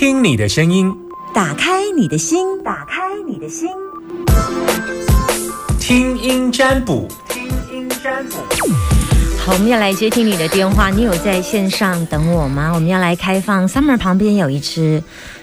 听听你的声音，打开你的心，打开你的心，听音占卜。听音占卜。好，我们要来接听你的电话，你有在线上等我吗？我们要来开放，Summer 旁边有一只。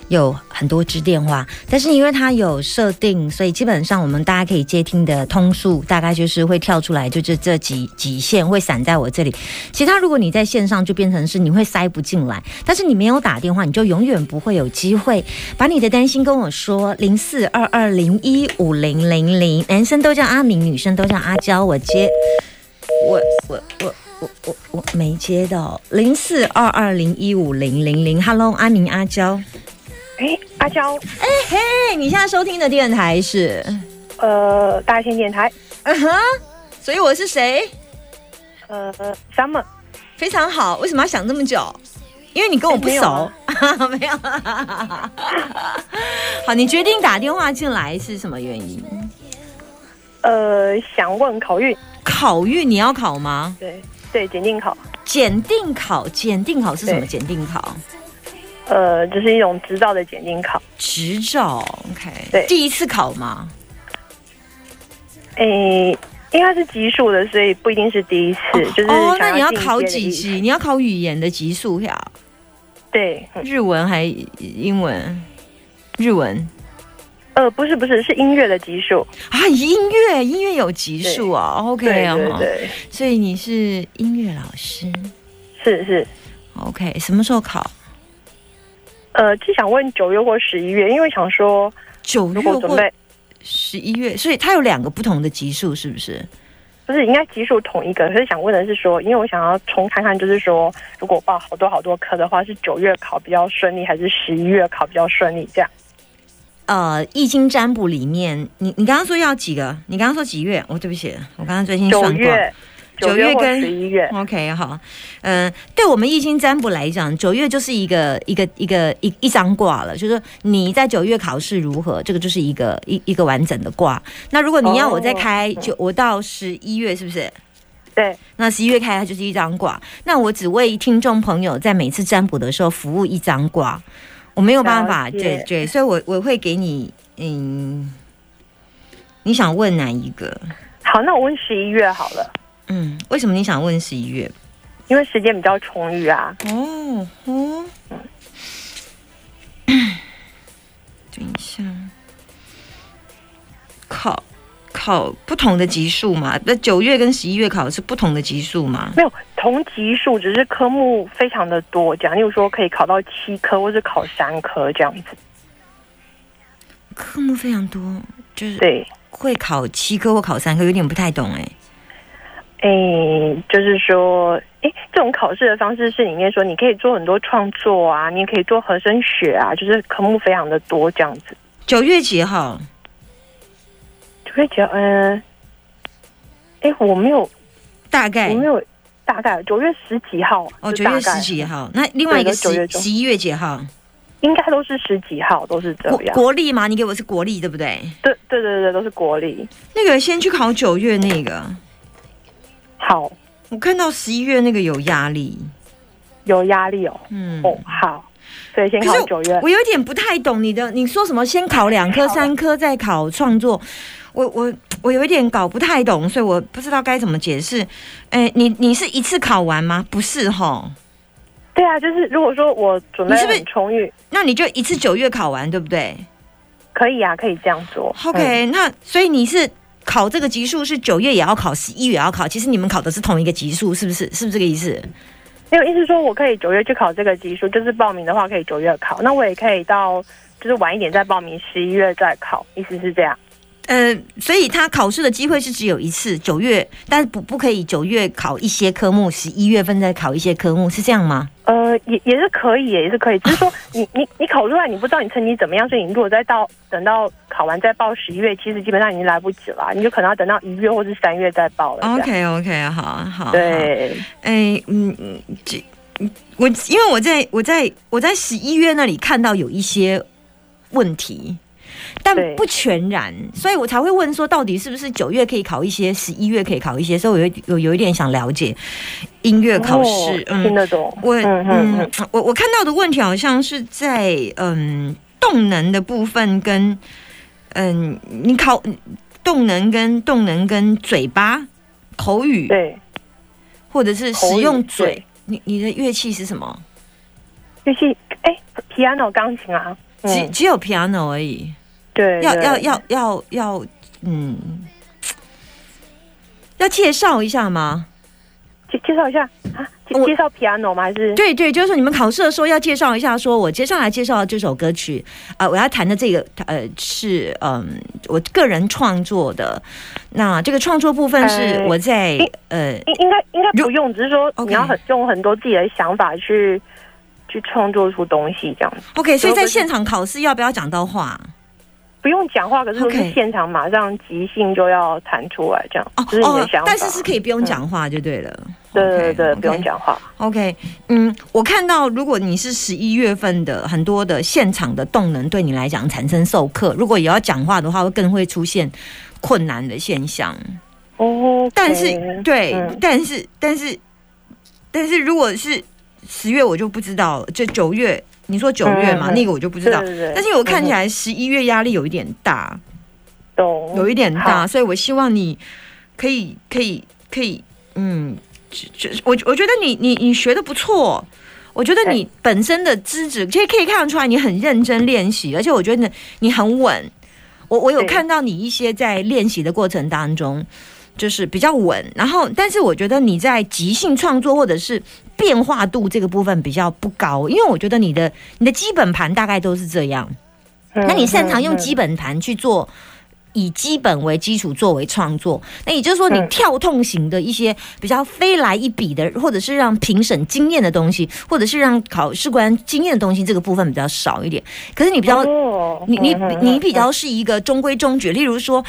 有很多支电话，但是因为它有设定，所以基本上我们大家可以接听的通数大概就是会跳出来，就是这几几线会散在我这里。其他如果你在线上，就变成是你会塞不进来。但是你没有打电话，你就永远不会有机会把你的担心跟我说。零四二二零一五零零零，男生都叫阿明，女生都叫阿娇。我接，我我我我我我没接到。零四二二零一五零零零，Hello，阿明阿娇。哎，阿娇，哎嘿，你现在收听的电台是呃大千电台，嗯哼，所以我是谁？呃，Summer，非常好。为什么要想这么久？因为你跟我不熟，没有。好，你决定打电话进来是什么原因？呃，想问考运，考运你要考吗？对对，检定考，检定考，检定考是什么？检定考。呃，就是一种执照的检定考，执照，OK，对，第一次考吗？诶，应该是级数的，所以不一定是第一次，就是哦，那你要考几级？你要考语言的级数呀？对，日文还英文？日文？呃，不是不是，是音乐的级数啊，音乐音乐有级数啊，OK 啊，对，所以你是音乐老师？是是，OK，什么时候考？呃，就想问九月或十一月，因为想说九月准备十一月，所以它有两个不同的级数，是不是？不是，应该级数同一个。可是想问的是说，因为我想要重看看，就是说，如果报好多好多科的话，是九月考比较顺利，还是十一月考比较顺利？这样？呃，易经占卜里面，你你刚刚说要几个？你刚刚说几月？哦，对不起，我刚刚最近算过。九月跟十一月，OK，好，嗯，对我们易经占卜来讲，九月就是一个一个一个一一张卦了，就是你在九月考试如何，这个就是一个一一个完整的卦。那如果你要我再开，就我到十一月是不是？对，那十一月开它就是一张卦。那我只为听众朋友在每次占卜的时候服务一张卦，我没有办法，对对，所以我我会给你，嗯，你想问哪一个？好，那我问十一月好了。嗯，为什么你想问十一月？因为时间比较充裕啊。哦哦，等一下，考考不同的级数嘛？那九月跟十一月考的是不同的级数吗？没有同级数，只是科目非常的多。讲，例如说可以考到七科，或是考三科这样子。科目非常多，就是对，会考七科或考三科，有点不太懂哎。哎，就是说，哎，这种考试的方式是里面说，你可以做很多创作啊，你也可以做和声学啊，就是科目非常的多这样子。九月几号？九月几号？嗯，哎，我没有大概，我没有大概。九月十几号？哦，九月十几号。那另外一个十十一月几号？应该都是十几号，都是这样。国历吗？你给我是国历对不对？对对对对，都是国历。那个先去考九月那个。好，我看到十一月那个有压力，有压力哦。嗯，哦，好，所以先考九月。我有点不太懂你的，你说什么？先考两科、三科，再考创作。我我我有一点搞不太懂，所以我不知道该怎么解释。哎，你你是一次考完吗？不是哈。对啊，就是如果说我准备很充裕，那你就一次九月考完，对不对？可以啊，可以这样做。OK，那所以你是。考这个级数是九月也要考，十一月也要考。其实你们考的是同一个级数，是不是？是不是这个意思？没有意思说，我可以九月去考这个级数，就是报名的话可以九月考。那我也可以到，就是晚一点再报名，十一月再考。意思是这样。呃，所以他考试的机会是只有一次，九月，但是不不可以九月考一些科目，十一月份再考一些科目，是这样吗？呃，也也是可以，也是可以，只是说你你你考出来，你不知道你成绩怎么样，所以你如果再到等到考完再报十一月，其实基本上已经来不及了，你就可能要等到一月或是三月再报了。OK OK，好好。对，哎，嗯嗯，这我因为我在我在我在十一月那里看到有一些问题。但不全然，所以我才会问说，到底是不是九月可以考一些，十一月可以考一些？所以我有有有一点想了解音乐考试，哦听得懂。我嗯我我看到的问题好像是在嗯动能的部分跟嗯你考动能跟动能跟嘴巴口语对，或者是使用嘴，你你的乐器是什么？乐器哎，piano 钢琴啊，嗯，只只有 piano 而已，对，要要要要要嗯。要介绍一下吗？介介绍一下啊，介我介绍 piano 吗？还是对对，就是说你们考试的时候要介绍一下，说我接下来介绍的这首歌曲，啊，我要弹的这个呃是嗯我个人创作的，那这个创作部分是呃我在呃应应该应该不用，只是说你要很用很多自己的想法去去创作出东西，这样子 OK，所以在现场考试要不要讲到话？不用讲话，可是是现场马上即兴就要弹出来，这样哦这是你的想法。但是是可以不用讲话就对了。对对不用讲话。OK，嗯，我看到如果你是十一月份的很多的现场的动能对你来讲产生授课，如果也要讲话的话，会更会出现困难的现象。哦，但是对，嗯但是但是但是如果是十月，我就不知道了。就九月，你说九月嘛，那个我就不知道。对对对但是我看起来十一月压力有一点大，懂有一点大，所以我希望你可以可以可以，嗯，就就我我觉得你你你学的不错。我觉得你本身的资质，其实可以看得出来你很认真练习，而且我觉得你很稳。我我有看到你一些在练习的过程当中，就是比较稳。然后，但是我觉得你在即兴创作或者是变化度这个部分比较不高，因为我觉得你的你的基本盘大概都是这样。那你擅长用基本本盘去做，以基本为基础作为创作，那也就是说，你嗯跳痛型的一些比较飞来一笔的，或者是让评审惊艳的东西，或者是让考试官惊艳的东西，这个部分比较少一点。可是你比较，你你你比较是一个中规中矩，例如说。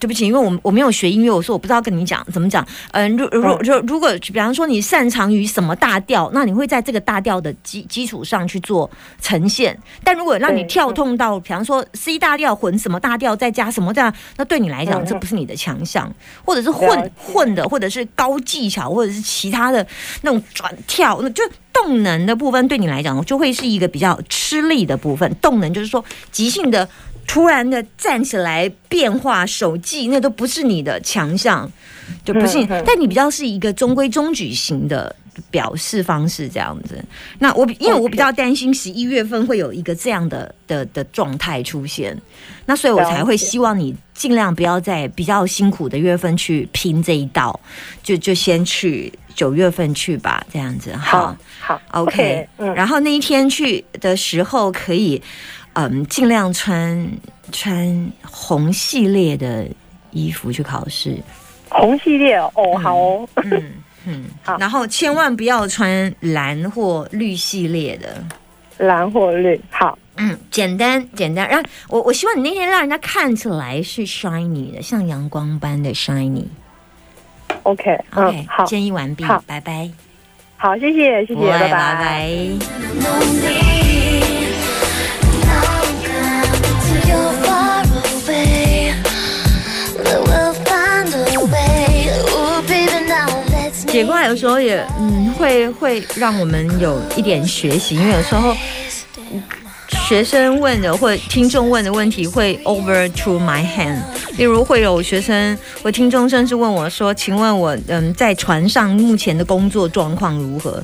对不起，因为我我没有学音乐，我说我不知道跟你讲怎么讲。嗯、如如如如果比方说你擅长于什么大调，那你会在这个大调的基基础上去做呈现。但如果让你跳痛到，比方说 C 大调混什么大调，再加什么这样，那对你来讲这不是你的强项，或者是混混的，或者是高技巧，或者是其他的那种转跳，那就动能的部分对你来讲就会是一个比较吃力的部分。动能就是说即兴的。突然的站起来变化手技，那都不是你的强项，就不是。嗯嗯但你比较是一个中规中矩型的表示方式这样子。那我比因为我比较担心十一月份会有一个这样的的的状态出现，那所以我才会希望你尽量不要在比较辛苦的月份去拼这一道，就就先去九月份去吧，这样子好好 OK，嗯，然后那一天去的时候可以，嗯，尽量穿穿红系列的衣服去考试，红系列哦，哦好哦，嗯嗯 好，然后千万不要穿蓝或绿系列的。蓝或绿，好，嗯，简单简单，让我我希望你那天让人家看起来是 shiny 的，像阳光般的 shiny。OK，OK，嗯，好，建议完毕好，拜拜，好，谢谢，谢谢，拜拜。拜。拜。解卦有时候也嗯会会让我们有一点学习，因为有时候学生问的或听众问的问题会 over to my hand。例如会有学生或听众甚至问我说：“请问我嗯在船上目前的工作状况如何？”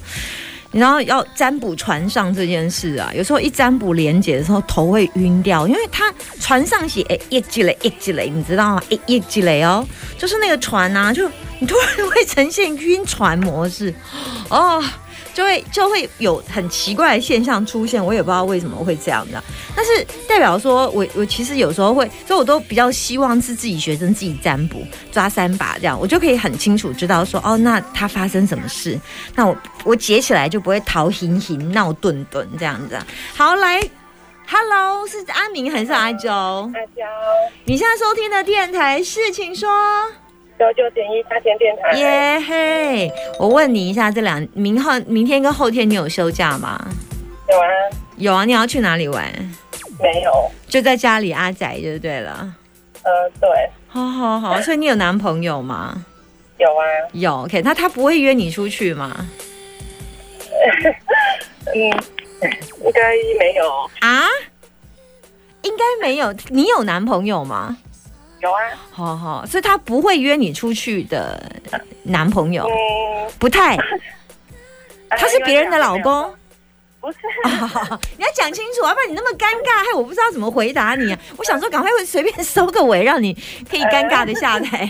然后要占卜船上这件事啊，有时候一占卜连结的时候头会晕掉，因为它船上写哎一积累一积累，你知道吗？一一积累哦，就是那个船啊，就你突然会呈现晕船模式，哦，就会就会有很奇怪的现象出现，我也不知道为什么会这样的。但是代表说我我其实有时候会，所以我都比较希望是自己学生自己占卜抓三把这样，我就可以很清楚知道说哦，那他发生什么事，那我我解起来就不会逃行行闹顿顿这样子啊。好，来，Hello，是阿明还是阿周？大家你现在收听的电台是，请说。九九点一大千电台，耶嘿！我问你一下，这两明后明天跟后天你有休假吗？有啊，有啊，你要去哪里玩？没有，就在家里阿仔就对了。呃，对，好好好，所以你有男朋友吗？有啊，有，OK，那他不会约你出去吗？嗯，应该没有，啊？应该没有，你有男朋友吗？有啊，好好，所以他不会约你出去的男朋友，嗯，不太。他是别人的老呃公，不是，你要讲清楚，要不然你那么尴尬，害我不知道怎么回答你、啊。我想说，赶快随便收个尾，让你可以尴尬的下台。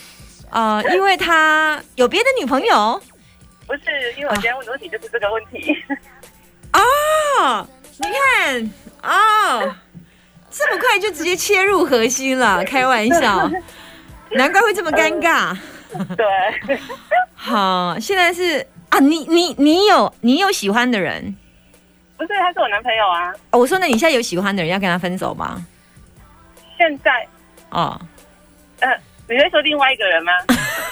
呃，因为他有别的女朋友？不是，因为我今天问的问题就是这个问题，哦，你看哦，这么快就直接切入核心了，开玩笑，难怪会这么尴尬。对，好，现在是啊，你你你有你有喜欢的人、不是，他是我男朋友啊，哦我说，那你现在有喜欢的人要跟他分手吗？现在，哦，呃，你在说另外一个人吗？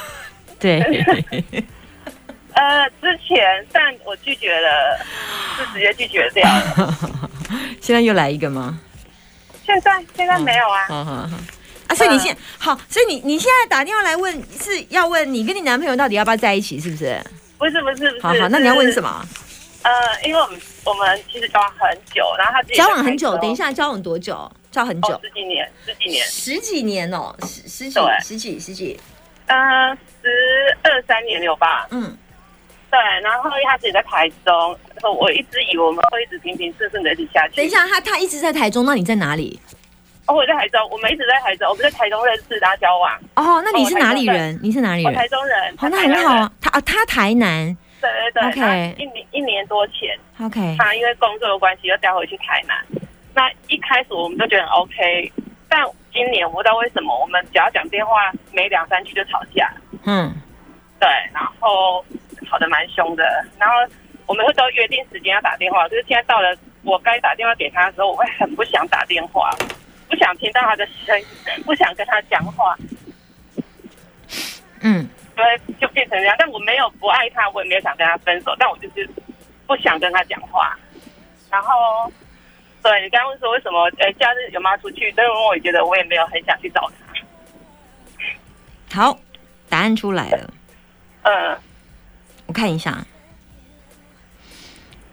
对，呃，之前，但我拒绝了，是直接拒绝掉了。现在又来一个吗？现在现在没有啊。啊，所以你现好，所以你你现在打电话来问，是要问你跟你男朋友到底要不要在一起，是不是？不是不是不是。好好，那你要问什么？呃，因为我们我们其实交往很久，然后他自己交往很久，等一，下，交往多久？交很久哦，，十几年，十几年，十几年哦，十十几十几十几，呃，十二三年有吧？嗯，对，然后他自己在台中，我一直以为我们会一直平平顺顺的一直下去。等一，下，他他一直在台中，那你在哪里？哦，我在台中，我们一直在台中，我们在台中认识，然后交往。哦，那你是哪里人？你是哪里我人？台中人，哦，那。很好啊。他啊，他台南对对对 OK 一年一年多前，，OK，他因为工作的关系又调回去台南。那一开始我们都觉得很 OK，但今年我不知道为什么，我们只要讲电话，没两三句就吵架。嗯，对，然后吵得蛮凶的。然后我们会都约定时间要打电话，就是现在到了我该打电话给他的时候，我会很不想打电话，不想听到他的声音，不想跟他讲话，嗯，对就变成这样。但我没有不爱他，我也没有想跟他分手，但我就是不想跟他讲话。然后，对你刚刚问说为什么，呃，假日有没有出去？但是我也觉得我也没有很想去找他。好，答案出来了，嗯，我看一下，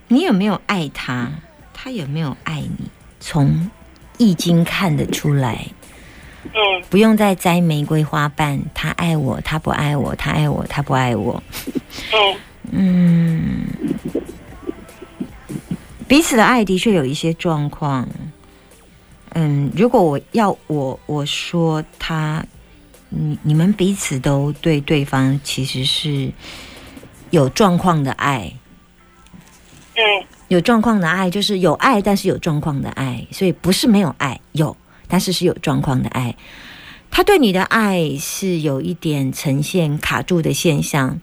你有没有爱他？他有没有爱你？从易经看得出来。嗯不用再摘玫瑰花瓣。他爱我，他不爱我；他爱我，他不爱我。嗯嗯，彼此的爱的确有一些状况。嗯，如果我要我我说他，你你们彼此都对对方其实是有状况的爱，嗯有状况的爱就是有爱，但是有状况的爱，所以不是没有爱，有，但是是有状况的爱。他对你的爱是有一点呈现卡住的现象，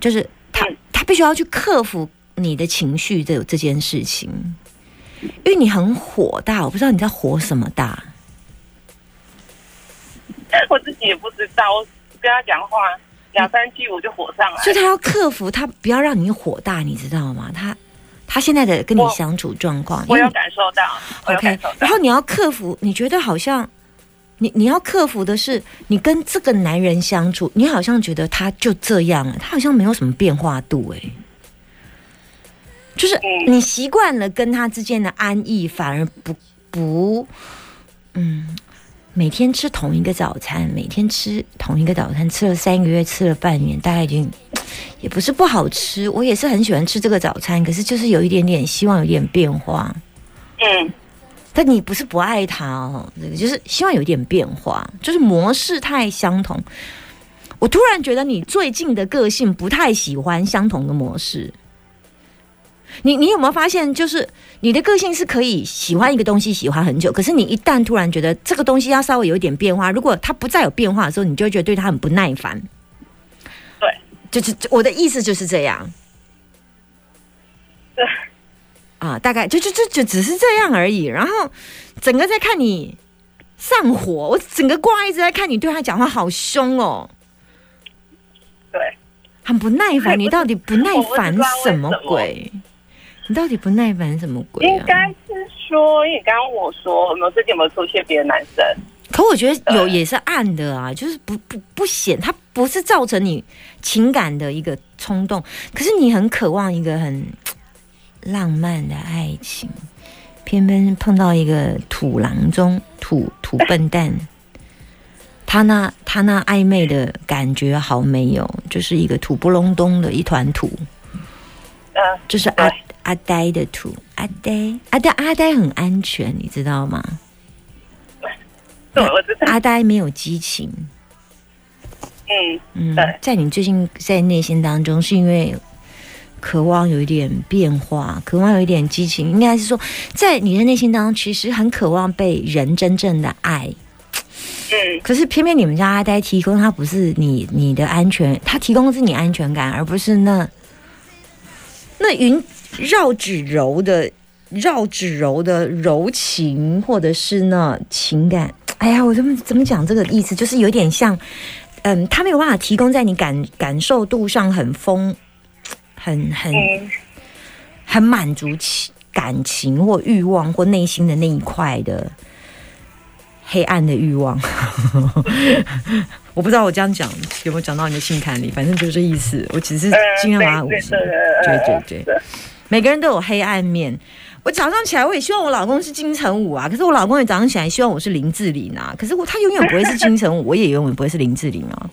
就是他嗯他必须要去克服你的情绪这这件事情，因为你很火大，我不知道你在火什么大。我自己也不知道，我跟他讲话两三句我就火上来所以。他要克服，他不要让你火大，你知道吗？他他现在的跟你相处状况，我有感受到，OK，然。后你要克服，你觉得好像你你要克服的是，你跟这个男人相处，你好像觉得他就这样了，他好像没有什么变化度，哎，就是嗯你习惯了跟他之间的安逸，反而不不，嗯。每天吃同一个早餐，每天吃同一个早餐，吃了三个月，吃了半年，大概已经也不是不好吃。我也是很喜欢吃这个早餐，可是就是有一点点希望有点变化。嗯但你不是不爱它哦，这个就是希望有一点变化，就是模式太相同。我突然觉得你最近的个性不太喜欢相同的模式。你你有没有发现，就是你的个性是可以喜欢一个东西喜欢很久，可是你一旦突然觉得这个东西要稍微有一点变化，如果它不再有变化的时候，你就觉得对它很不耐烦。对，就是我的意思就是这样。对，啊，大概就就就就只是这样而已。然后整个在看你上火，我整个挂一直在看你对他讲话好凶哦，对，很不耐烦。你到底不耐烦什么鬼？你到底不耐烦什么鬼啊？应该是说，因为你刚刚我说，有没有最近有没有出现别的男生？可我觉得有也是暗的啊，就是不不不显，它不是造成你情感的一个冲动，可是你很渴望一个很浪漫的爱情，偏偏碰到一个土郎中土土笨蛋，他那他那暧昧的感觉好没有，就是一个土不隆咚的一团土，嗯、就是阿对阿呆的图，阿呆阿呆阿呆很安全，你知道吗？对，我知道。阿呆没有激情。嗯，嗯，在你最近在内心当中，是因为渴望有一点变化，渴望有一点激情，应该是说，在你的内心当中，其实很渴望被人真正的爱。嗯，可是偏偏你们家阿呆提供他不是你你的安全，他提供的是你安全感，而不是那那云绕指柔的绕指柔的柔情，或者是呢情感。哎呀，我怎么怎么讲这个意思，就是有点像，嗯，他没有办法提供在你感感受度上很丰，很很嗯，很满足情感情或欲望或内心的那一块的黑暗的欲望。我不知道我这样讲有没有讲到你的心坎里，反正就是这意思。我只是呃尽量把它对五十。对对对对，每个人都有黑暗面。我早上起来，我也希望我老公是金城武啊，可是我老公也早上起来希望我是林志玲啊，可是我他永远不会是金城武，我也永远不会是林志玲啊。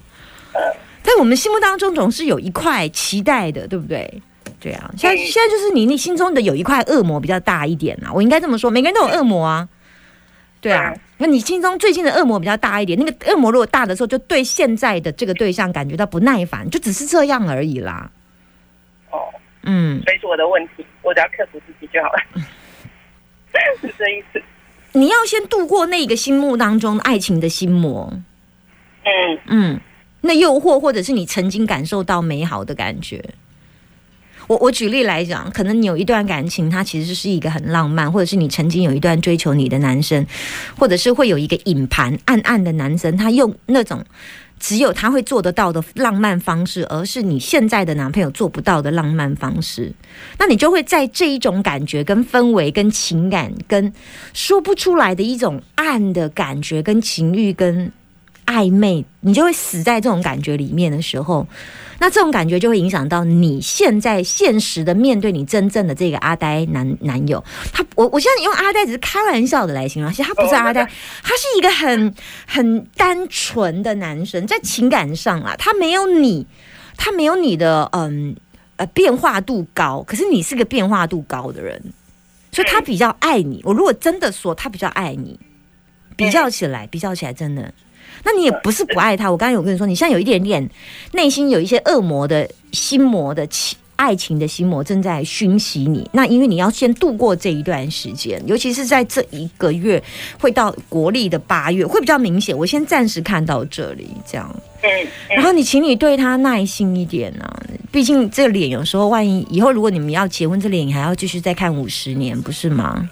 在我们心目当中，总是有一块期待的，对不对？对啊，现在现在就是你你心中的有一块恶魔比较大一点啊，我应该这么说，每个人都有恶魔啊。对啊嗯，那你心中最近的恶魔比较大一点，那个恶魔如果大的时候，就对现在的这个对象感觉到不耐烦，就只是这样而已啦。哦，嗯，所以是我的问题，我只要克服自己就好了，是这意思。你要先度过那个心目当中爱情的心魔，嗯。嗯，那诱惑或者是你曾经感受到美好的感觉。我我举例来讲，可能你有一段感情，它其实是一个很浪漫，或者是你曾经有一段追求你的男生，或者是会有一个隐盘暗暗的男生，他用那种只有他会做得到的浪漫方式，而是你现在的男朋友做不到的浪漫方式，那你就会在这一种感觉、跟氛围、跟情感、跟说不出来的一种暗的感觉、跟情欲、跟暧昧，你就会死在这种感觉里面的时候，那这种感觉就会影响到你现在现实的面对你真正的这个阿呆男男友。他我我现在用阿呆只是开玩笑的来形容，其实他不是阿呆，他是一个很很单纯的男生，在情感上啊，他没有你，他没有你的嗯呃变化度高，可是你是个变化度高的人，所以他比较爱你。我如果真的说他比较爱你，比较起来，比较起来真的。那你也不是不爱他，我刚才有跟你说，你现在有一点点内心有一些恶魔的心魔的情爱情的心魔正在熏习你。那因为你要先度过这一段时间，尤其是在这一个月会到国历的八月会比较明显。我先暂时看到这里这样，嗯然后你请你对他耐心一点啊，毕竟这个脸有时候万一以后如果你们要结婚，这脸你还要继续再看五十年，不是吗？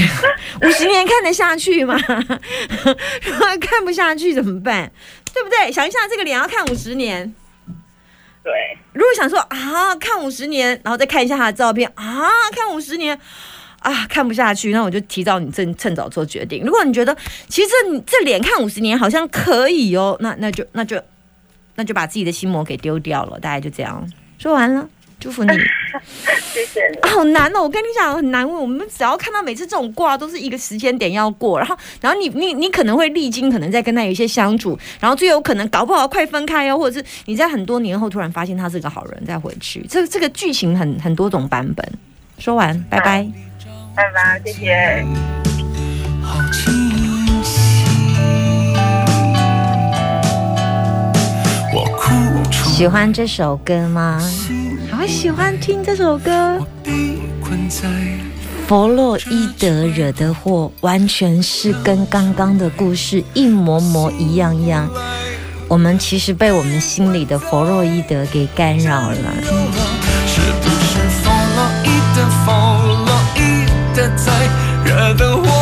五十年看得下去吗？如果看不下去怎么办？对不对？想一下，这个脸要看五十年。对，如果想说啊，看五十年，然后再看一下他的照片啊，看五十年啊，看不下去，那我就提早你趁趁早做决定。如果你觉得其实这这脸看五十年好像可以哦，那那就那就那就把自己的心魔给丢掉了，大概就这样。说完了，祝福你。谢谢你。啊，好难哦！我跟你讲，很难问。我们只要看到每次这种卦，都是一个时间点要过，然后，然后你你你可能会历经，可能在跟他有一些相处，然后最有可能搞不好快分开哦，或者是你在很多年后突然发现他是个好人，再回去。这这个剧情很很多种版本。说完，拜拜。拜拜，谢谢。好清晰。我哭出喜欢这首歌吗？好喜欢听这首歌。我被困在弗洛伊德惹的祸，完全是跟刚刚的故事一模模一样样。我们其实被我们心里的弗洛伊德给干扰了。是不是弗洛伊德，弗洛伊德在惹的祸？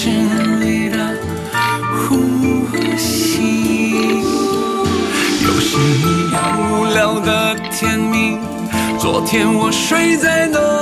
是你的呼吸。又是一样无聊的天明，昨天我睡在那